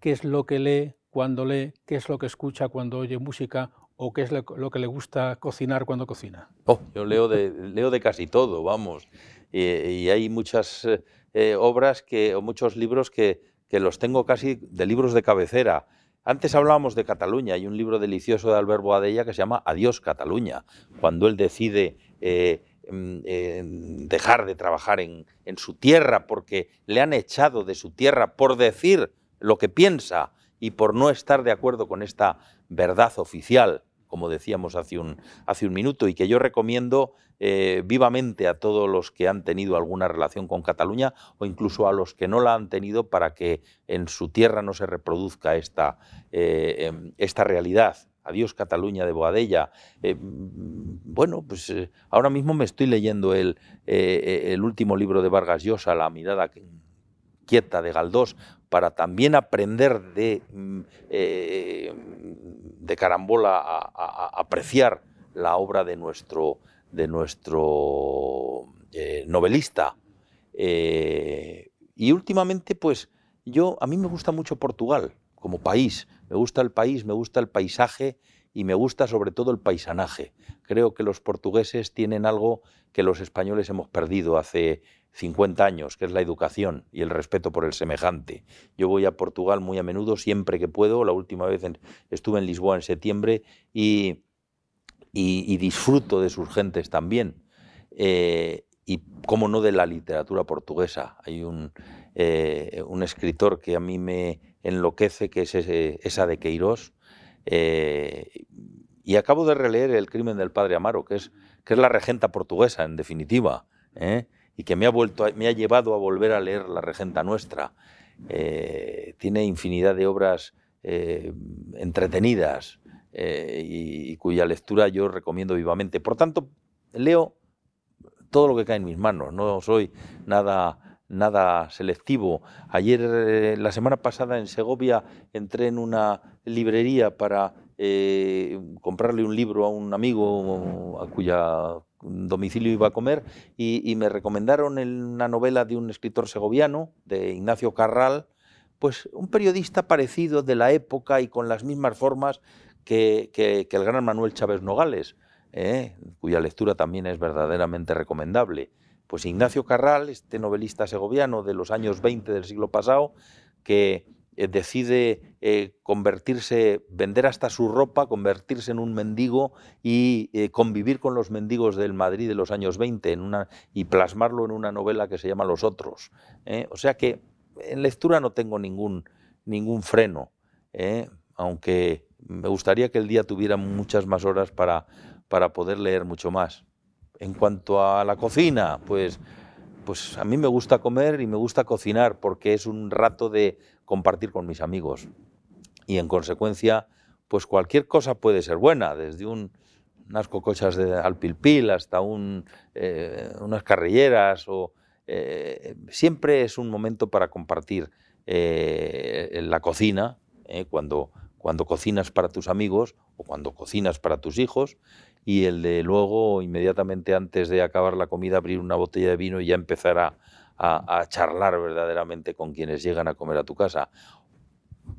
qué es lo que lee cuando lee, qué es lo que escucha cuando oye música o qué es lo, que le gusta cocinar cuando cocina. Oh, yo leo de, casi todo, vamos. Y, hay muchas eh, obras que, o muchos libros que, que los tengo casi de libros de cabecera. Antes hablábamos de Cataluña, hay un libro delicioso de Albert Boadella que se llama Adiós Cataluña, cuando él decide eh, eh, dejar de trabajar en, en, su tierra porque le han echado de su tierra por decir lo que piensa y por no estar de acuerdo con esta verdad oficial, como decíamos hace un, hace un minuto, y que yo recomiendo eh, vivamente a todos los que han tenido alguna relación con Cataluña o incluso a los que no la han tenido para que en su tierra no se reproduzca esta, eh, em, esta realidad. Adiós Cataluña de Boadella. Eh, bueno, pues ahora mismo me estoy leyendo el, el último libro de Vargas Llosa, La mirada quieta de Galdós, para también aprender de, mm, eh, carambola a, apreciar la obra de nuestro, de nuestro eh, novelista. Eh, y últimamente, pues yo, a mí me gusta mucho Portugal como país, me gusta el país, me gusta el paisaje y me gusta sobre todo el paisanaje. Creo que los portugueses tienen algo que los españoles hemos perdido hace 50 años, que es la educación y el respeto por el semejante. Yo voy a Portugal muy a menudo, siempre que puedo. La última vez estuve en Lisboa en septiembre y, disfruto de sus gentes también. Eh, y cómo no de la literatura portuguesa. Hay un, eh, un, escritor que a mí me enloquece, que es esa de Queiroz, eh, y acabo de releer El crimen del padre Amaro, que es, que es la regenta portuguesa, en definitiva, ¿eh? y que me ha, vuelto me ha llevado a volver a leer La regenta nuestra. Eh, tiene infinidad de obras entretenidas y, cuya lectura yo recomiendo vivamente. Por tanto, leo todo lo que cae en mis manos, no soy nada, nada selectivo. Ayer, eh, la semana pasada en Segovia, entré en una librería para eh, comprarle un libro a un amigo a cuya domicilio iba a comer y, me recomendaron una novela de un escritor segoviano, de Ignacio Carral, pues un periodista parecido de la época y con las mismas formas que, el gran Manuel Chávez Nogales. ¿eh? cuya lectura también es verdaderamente recomendable. Pues Ignacio Carral, este novelista segoviano de los años 20 del siglo pasado, que eh, decide eh, convertirse, vender hasta su ropa, convertirse en un mendigo y convivir con los mendigos del Madrid de los años 20 en una, y plasmarlo en una novela que se llama Los Otros. O sea que en lectura no tengo ningún, ningún freno, aunque me gustaría que el día tuviera muchas más horas para, para poder leer mucho más. En cuanto a la cocina, pues, pues a mí me gusta comer y me gusta cocinar porque es un rato de compartir con mis amigos. Y en consecuencia, pues cualquier cosa puede ser buena, desde un, unas cocochas de alpilpil hasta un, eh, unas carrilleras. O, eh, siempre es un momento para compartir eh, la cocina, cuando, cuando cocinas para tus amigos o cuando cocinas para tus hijos y el de luego, inmediatamente antes de acabar la comida, abrir una botella de vino y ya empezar a, charlar verdaderamente con quienes llegan a comer a tu casa.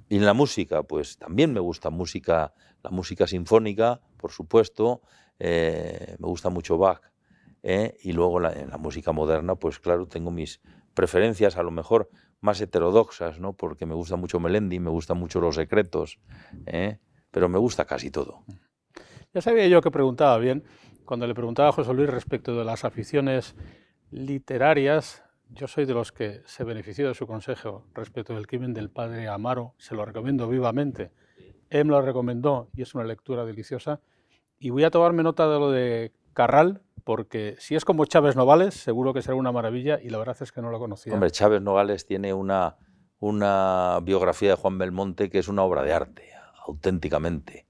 Y en la música, pues también me gusta música, la música sinfónica, por supuesto, eh, me gusta mucho Bach. ¿eh? Y luego en la música moderna, pues claro, tengo mis preferencias, a lo mejor más heterodoxas, ¿no? Porque me gusta mucho Melendi, me gustan mucho Los Secretos, ¿eh? pero me gusta casi todo. Ya sabía yo que preguntaba bien. Cuando le preguntaba a José Luis respecto de las aficiones literarias, yo soy de los que se benefició de su consejo respecto del crimen del padre Amaro. Se lo recomiendo vivamente. Él me lo recomendó y es una lectura deliciosa. Y voy a tomarme nota de lo de Carral, porque si es como Chávez Novales, seguro que será una maravilla y la verdad es que no lo conocía. Hombre, Chávez Novales tiene una, una biografía de Juan Belmonte que es una obra de arte, auténticamente.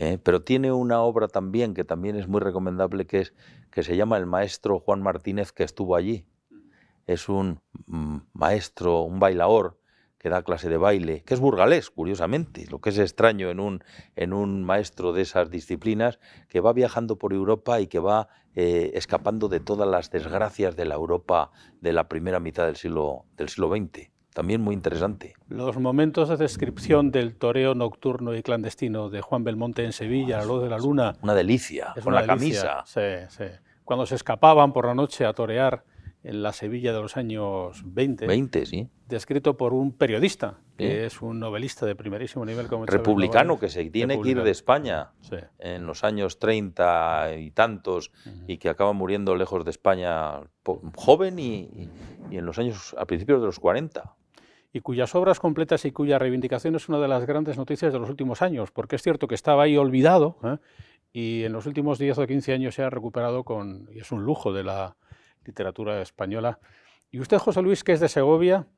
¿Eh? pero tiene una obra también que también es muy recomendable que, es, que se llama El maestro Juan Martínez que estuvo allí. Es un mm, maestro, un bailador que da clase de baile, que es burgalés, curiosamente, lo que es extraño en un, en un maestro de esas disciplinas, que va viajando por Europa y que va eh, escapando de todas las desgracias de la Europa de la primera mitad del siglo, del siglo XX también muy interesante. Los momentos de descripción del toreo nocturno y clandestino de Juan Belmonte en Sevilla, a la luz de la luna. Una delicia, con la camisa. Sí, sí. Cuando se escapaban por la noche a torear en la Sevilla de los años 20. 20, sí. Descrito por un periodista, que es un novelista de primerísimo nivel. Como Republicano, que se tiene que ir de España en los años 30 y tantos, y que acaba muriendo lejos de España joven y, y en los años, a principios de los 40 y cuyas obras completas y cuya reivindicación es una de las grandes noticias de los últimos años, porque es cierto que estaba ahí olvidado ¿eh? y en los últimos 10 o 15 años se ha recuperado con, y es un lujo de la literatura española. Y usted, José Luis, que es de Segovia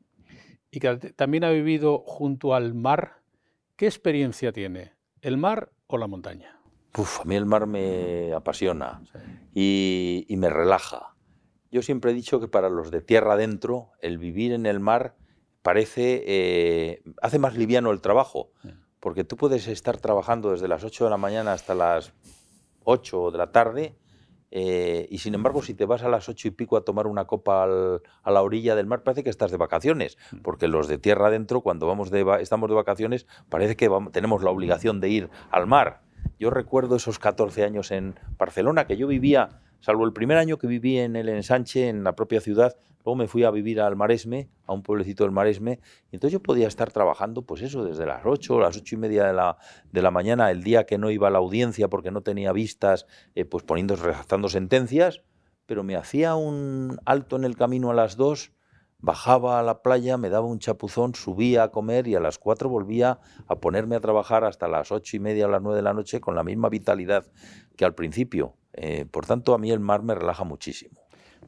y que también ha vivido junto al mar, ¿qué experiencia tiene? ¿El mar o la montaña? Uf, a mí el mar me apasiona y, y me relaja. Yo siempre he dicho que para los de tierra adentro, el vivir en el mar parece, eh, hace más liviano el trabajo, porque tú puedes estar trabajando desde las 8 de la mañana hasta las 8 de la tarde, eh, y sin embargo, si te vas a las ocho y pico a tomar una copa a la orilla del mar, parece que estás de vacaciones, porque los de tierra adentro, cuando vamos de, estamos de vacaciones, parece que tenemos la obligación de ir al mar. Yo recuerdo esos 14 años en Barcelona, que yo vivía, salvo el primer año que viví en el ensanche, en la propia ciudad, Luego me fui a vivir al Maresme, a un pueblecito del Maresme, y entonces yo podía estar trabajando, pues eso, desde las 8, las ocho y media de la, de la mañana, el día que no iba a la audiencia porque no tenía vistas, eh, pues poniendo, redactando sentencias, pero me hacía un alto en el camino a las 2, bajaba a la playa, me daba un chapuzón, subía a comer y a las 4 volvía a ponerme a trabajar hasta las ocho y media o las 9 de la noche con la misma vitalidad que al principio. Eh, por tanto, a mí el mar me relaja muchísimo.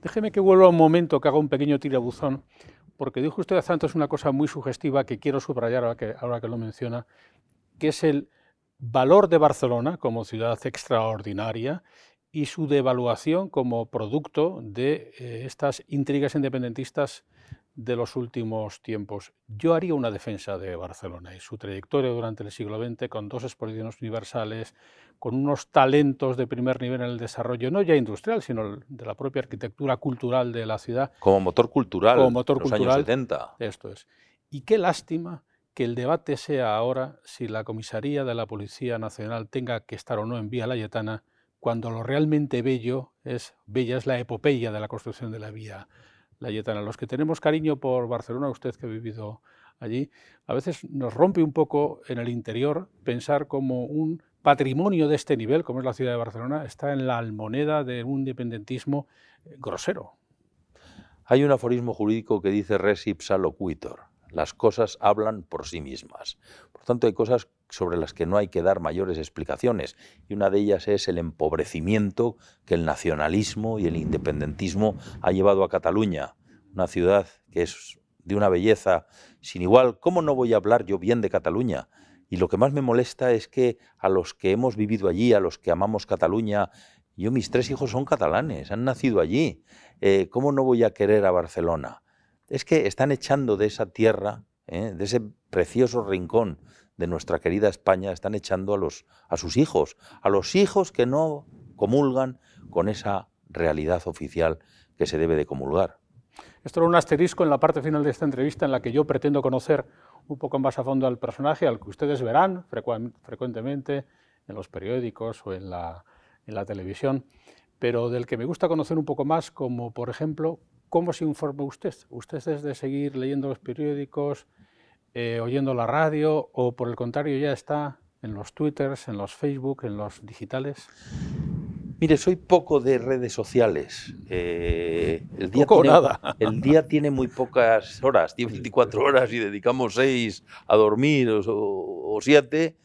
Déjeme que vuelva un momento, que haga un pequeño tirabuzón, porque dijo usted hace antes una cosa muy sugestiva que quiero subrayar ahora que, lo menciona, que es el valor de Barcelona como ciudad extraordinaria y su devaluación como producto de eh, estas intrigas independentistas de los últimos tiempos. Yo haría una defensa de Barcelona y su trayectoria durante el siglo XX con dos exposiciones universales, con unos talentos de primer nivel en el desarrollo, no ya industrial, sino de la propia arquitectura cultural de la ciudad. Como motor cultural. Como motor los cultural. Años 70. Esto es. Y qué lástima que el debate sea ahora si la comisaría de la Policía Nacional tenga que estar o no en Vía Layetana, cuando lo realmente bello es, bella es la epopeya de la construcción de la Vía Layetana. Los que tenemos cariño por Barcelona, usted que ha vivido allí, a veces nos rompe un poco en el interior pensar como un patrimonio de este nivel, como es la ciudad de Barcelona, está en la almoneda de un independentismo eh, grosero. Hay un aforismo jurídico que dice res ipsa loquitur. Las cosas hablan por sí mismas. Por tanto, hay cosas sobre las que no hay que dar mayores explicaciones. Y una de ellas es el empobrecimiento que el nacionalismo y el independentismo ha llevado a Cataluña, una ciudad que es de una belleza sin igual. ¿Cómo no voy a hablar yo bien de Cataluña? Y lo que más me molesta es que a los que hemos vivido allí, a los que amamos Cataluña, yo mis tres hijos son catalanes, han nacido allí. Eh, ¿Cómo no voy a querer a Barcelona? es que están echando de esa tierra, ¿eh? de ese precioso rincón de nuestra querida España, están echando a, sus hijos, a los hijos que no comulgan con esa realidad oficial que se debe de comulgar. Esto era un asterisco en la parte final de esta entrevista en la que yo pretendo conocer un poco más a fondo al personaje, al que ustedes verán frecuentemente en los periódicos o en la, en la televisión, pero del que me gusta conocer un poco más, como por ejemplo ¿Cómo se informa usted? ¿Usted es de seguir leyendo los periódicos, eh, oyendo la radio o por el contrario ya está en los twitters, en los facebook, en los digitales? Mire, soy poco de redes sociales. Eh, el día tiene, nada. El día tiene muy pocas horas, tiene 24 horas y dedicamos 6 a dormir o 7.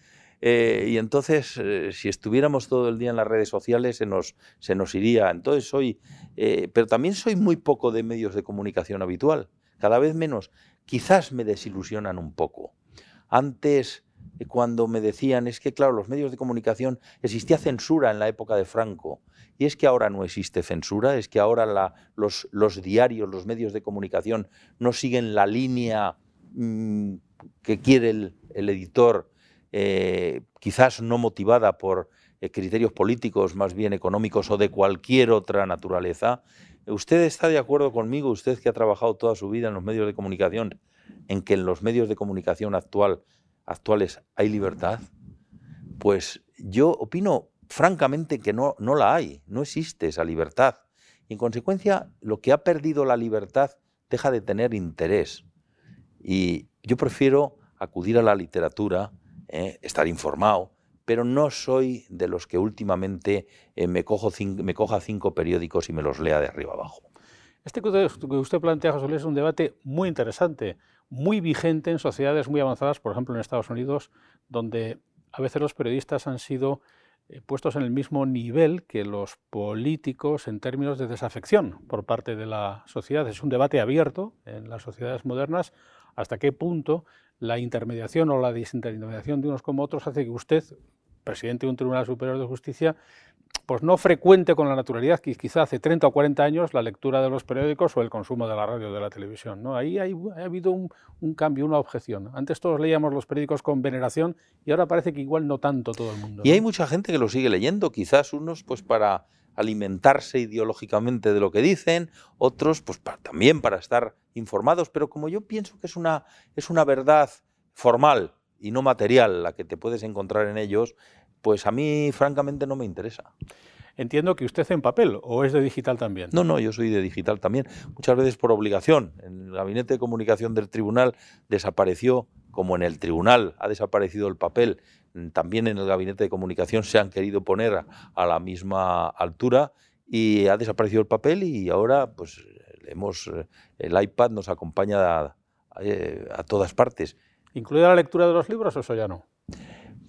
Eh, y entonces, eh, si estuviéramos todo el día en las redes sociales, se nos, se nos iría. Entonces soy, eh, pero también soy muy poco de medios de comunicación habitual, cada vez menos. Quizás me desilusionan un poco. Antes, cuando me decían, es que claro, los medios de comunicación, existía censura en la época de Franco, y es que ahora no existe censura, es que ahora los, diarios, los medios de comunicación no siguen la línea mm, que quiere el, el editor eh, quizás no motivada por eh, criterios políticos, más bien económicos o de cualquier otra naturaleza. ¿Usted está de acuerdo conmigo, usted que ha trabajado toda su vida en los medios de comunicación, en que en los medios de comunicación actual, actuales hay libertad? Pues yo opino francamente que no, no la hay, no existe esa libertad. Y en consecuencia, lo que ha perdido la libertad deja de tener interés. Y yo prefiero acudir a la literatura, ¿eh? estar informado, pero no soy de los que últimamente eh, me, cojo me coja cinco periódicos y me los lea de arriba abajo. Este que usted plantea, José Luis, es un debate muy interesante, muy vigente en sociedades muy avanzadas, por ejemplo en Estados Unidos, donde a veces los periodistas han sido eh, puestos en el mismo nivel que los políticos en términos de desafección por parte de la sociedad. Es un debate abierto en las sociedades modernas hasta qué punto la intermediación o la desintermediación de unos como otros hace que usted, presidente de un Tribunal Superior de Justicia, pues no frecuente con la naturalidad que quizá hace 30 o 40 años la lectura de los periódicos o el consumo de la radio o de la televisión. ¿no? Ahí hay, ha habido un, un, cambio, una objeción. Antes todos leíamos los periódicos con veneración y ahora parece que igual no tanto todo el mundo. Y hay mucha gente que lo sigue leyendo, quizás unos pues para alimentarse ideológicamente de lo que dicen, otros pues también para estar informados, pero como yo pienso que es una, es una verdad formal y no material la que te puedes encontrar en ellos, pues a mí francamente no me interesa. Entiendo que usted en papel o es de digital también. No, no, yo soy de digital también, muchas veces por obligación. En el gabinete de comunicación del tribunal desapareció, como en el tribunal ha desaparecido el papel también en el gabinete de comunicación se han querido poner a, la misma altura y ha desaparecido el papel y ahora pues hemos, eh, el iPad nos acompaña a, eh, a, todas partes. ¿Incluida la lectura de los libros o eso ya no?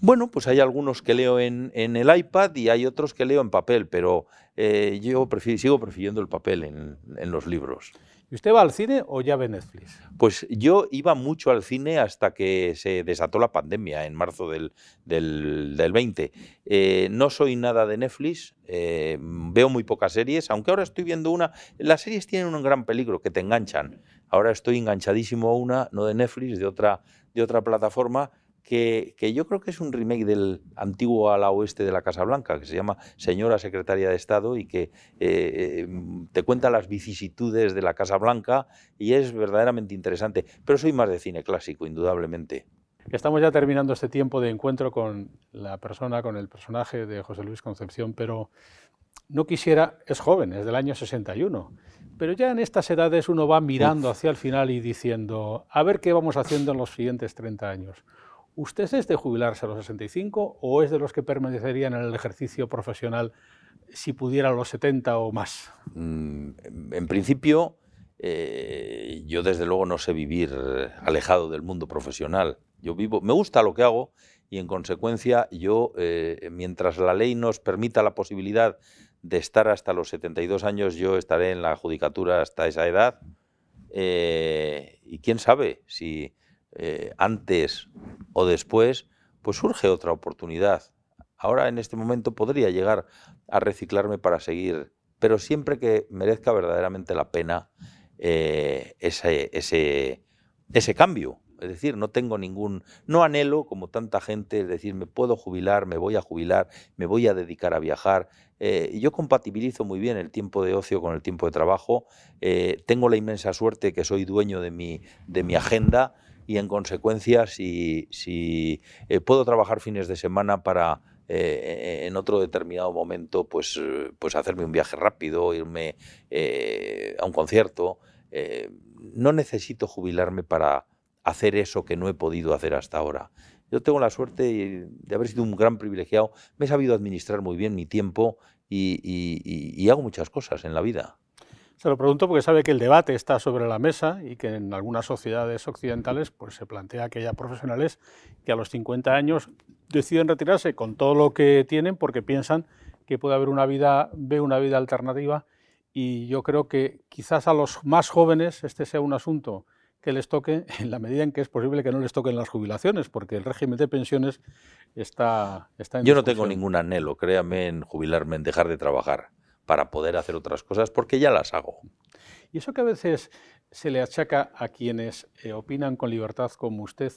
Bueno, pues hay algunos que leo en, el iPad y hay otros que leo en papel, pero eh, yo sigo prefiriendo el papel en, los libros. ¿Y usted va al cine o ya ve Netflix? Pues yo iba mucho al cine hasta que se desató la pandemia en marzo del, del, 20. Eh, no soy nada de Netflix, eh, veo muy pocas series, aunque ahora estoy viendo una. Las series tienen un gran peligro, que te enganchan. Ahora estoy enganchadísimo a una, no de Netflix, de otra, de otra plataforma, que, yo creo que es un remake del antiguo ala oeste de la Casa Blanca, que se llama Señora Secretaria de Estado y que eh, em, te cuenta las vicisitudes de la Casa Blanca y es verdaderamente interesante. Pero soy más de cine clásico, indudablemente. Estamos ya terminando este tiempo de encuentro con la persona, con el personaje de José Luis Concepción, pero no quisiera, es joven, es del año 61, pero ya en estas edades uno va mirando hacia el final y diciendo, a ver qué vamos haciendo en los siguientes 30 años. ¿Usted es de jubilarse a los 65 o es de los que permanecerían en el ejercicio profesional si pudiera a los 70 o más? Mm, en principio, eh, yo desde luego no sé vivir alejado del mundo profesional. Yo vivo, me gusta lo que hago y en consecuencia yo, eh, mientras la ley nos permita la posibilidad de estar hasta los 72 años, yo estaré en la judicatura hasta esa edad. Eh, y quién sabe si eh, antes o después, pues surge otra oportunidad. Ahora en este momento podría llegar a reciclarme para seguir, pero siempre que merezca verdaderamente la pena eh, ese, ese, ese cambio. Es decir, no tengo ningún, no anhelo como tanta gente, es decir, me puedo jubilar, me voy a jubilar, me voy a dedicar a viajar. Eh, yo compatibilizo muy bien el tiempo de ocio con el tiempo de trabajo. tengo la inmensa suerte que soy dueño de mi, de mi agenda y en consecuencia si, si eh, puedo trabajar fines de semana para eh, en otro determinado momento pues, pues hacerme un viaje rápido, irme eh, a un concierto. no necesito jubilarme para hacer eso que no he podido hacer hasta ahora. Yo tengo la suerte de haber sido un gran privilegiado, me he sabido administrar muy bien mi tiempo y hago muchas cosas en la vida. Se lo pregunto porque sabe que el debate está sobre la mesa y que en algunas sociedades occidentales pues, se plantea que haya profesionales que a los 50 años deciden retirarse con todo lo que tienen porque piensan que puede haber una vida, ve una vida alternativa y yo creo que quizás a los más jóvenes este sea un asunto que les toque [laughs] en la medida en que es posible que no les toquen las jubilaciones, porque el régimen de pensiones está, está en Yo no tengo ningún anhelo, créame, en jubilarme, en dejar de trabajar para poder hacer otras cosas, porque ya las hago. Y eso que a veces se le achaca a quienes eh, opinan con libertad como usted,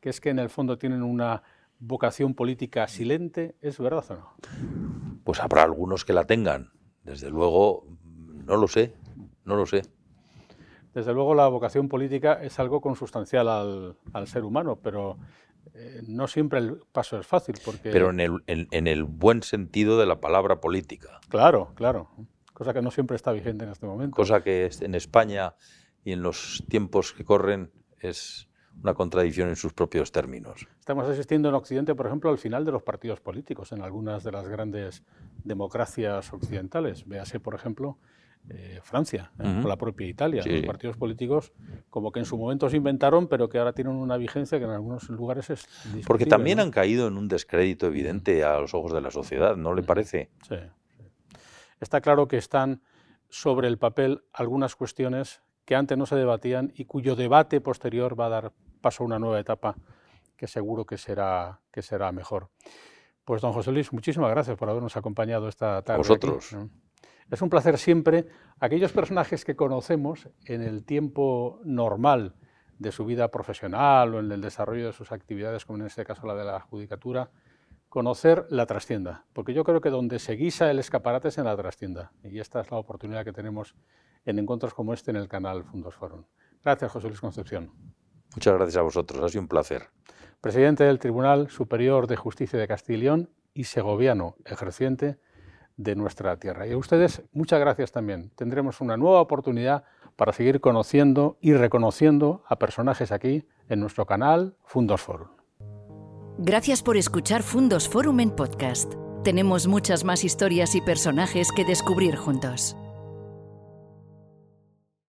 que es que en el fondo tienen una vocación política silente, ¿es verdad o no? Pues habrá algunos que la tengan. Desde luego, no lo sé, no lo sé. Desde luego la vocación política es algo consustancial al, al ser humano, pero eh, no siempre el paso es fácil. Porque... Pero en el, en, el buen sentido de la palabra política. Claro, claro. Cosa que no siempre está vigente en este momento. Cosa que en España y en los tiempos que corren es una contradicción en sus propios términos. Estamos asistiendo en Occidente, por ejemplo, al final de los partidos políticos en algunas de las grandes democracias occidentales. Véase, por ejemplo, eh, Francia, ¿eh? la propia Italia. Los partidos políticos como que en su momento se inventaron, pero que ahora tienen una vigencia que en algunos lugares es Porque también han caído en un descrédito evidente a los ojos de la sociedad, ¿no le parece? Sí. Está claro que están sobre el papel algunas cuestiones que antes no se debatían y cuyo debate posterior va a dar paso a una nueva etapa que seguro que será, que será mejor. Pues don José Luis, muchísimas gracias por habernos acompañado esta tarde. Vosotros. Es un placer siempre aquellos personajes que conocemos en el tiempo normal de su vida profesional o en el desarrollo de sus actividades, como en este caso la de la judicatura, conocer la trastienda, porque yo creo que donde se guisa el escaparate es en la trastienda, y esta es la oportunidad que tenemos en encuentros como este en el canal Fundos Forum. Gracias, José Luis Concepción. Muchas gracias a vosotros, ha sido un placer. Presidente del Tribunal Superior de Justicia de Castilla y León y segoviano ejerciente de nuestra tierra. Y a ustedes, muchas gracias también. Tendremos una nueva oportunidad para seguir conociendo y reconociendo a personajes aquí en nuestro canal Fundos Forum. Gracias por escuchar Fundos Forum en podcast. Tenemos muchas más historias y personajes que descubrir juntos.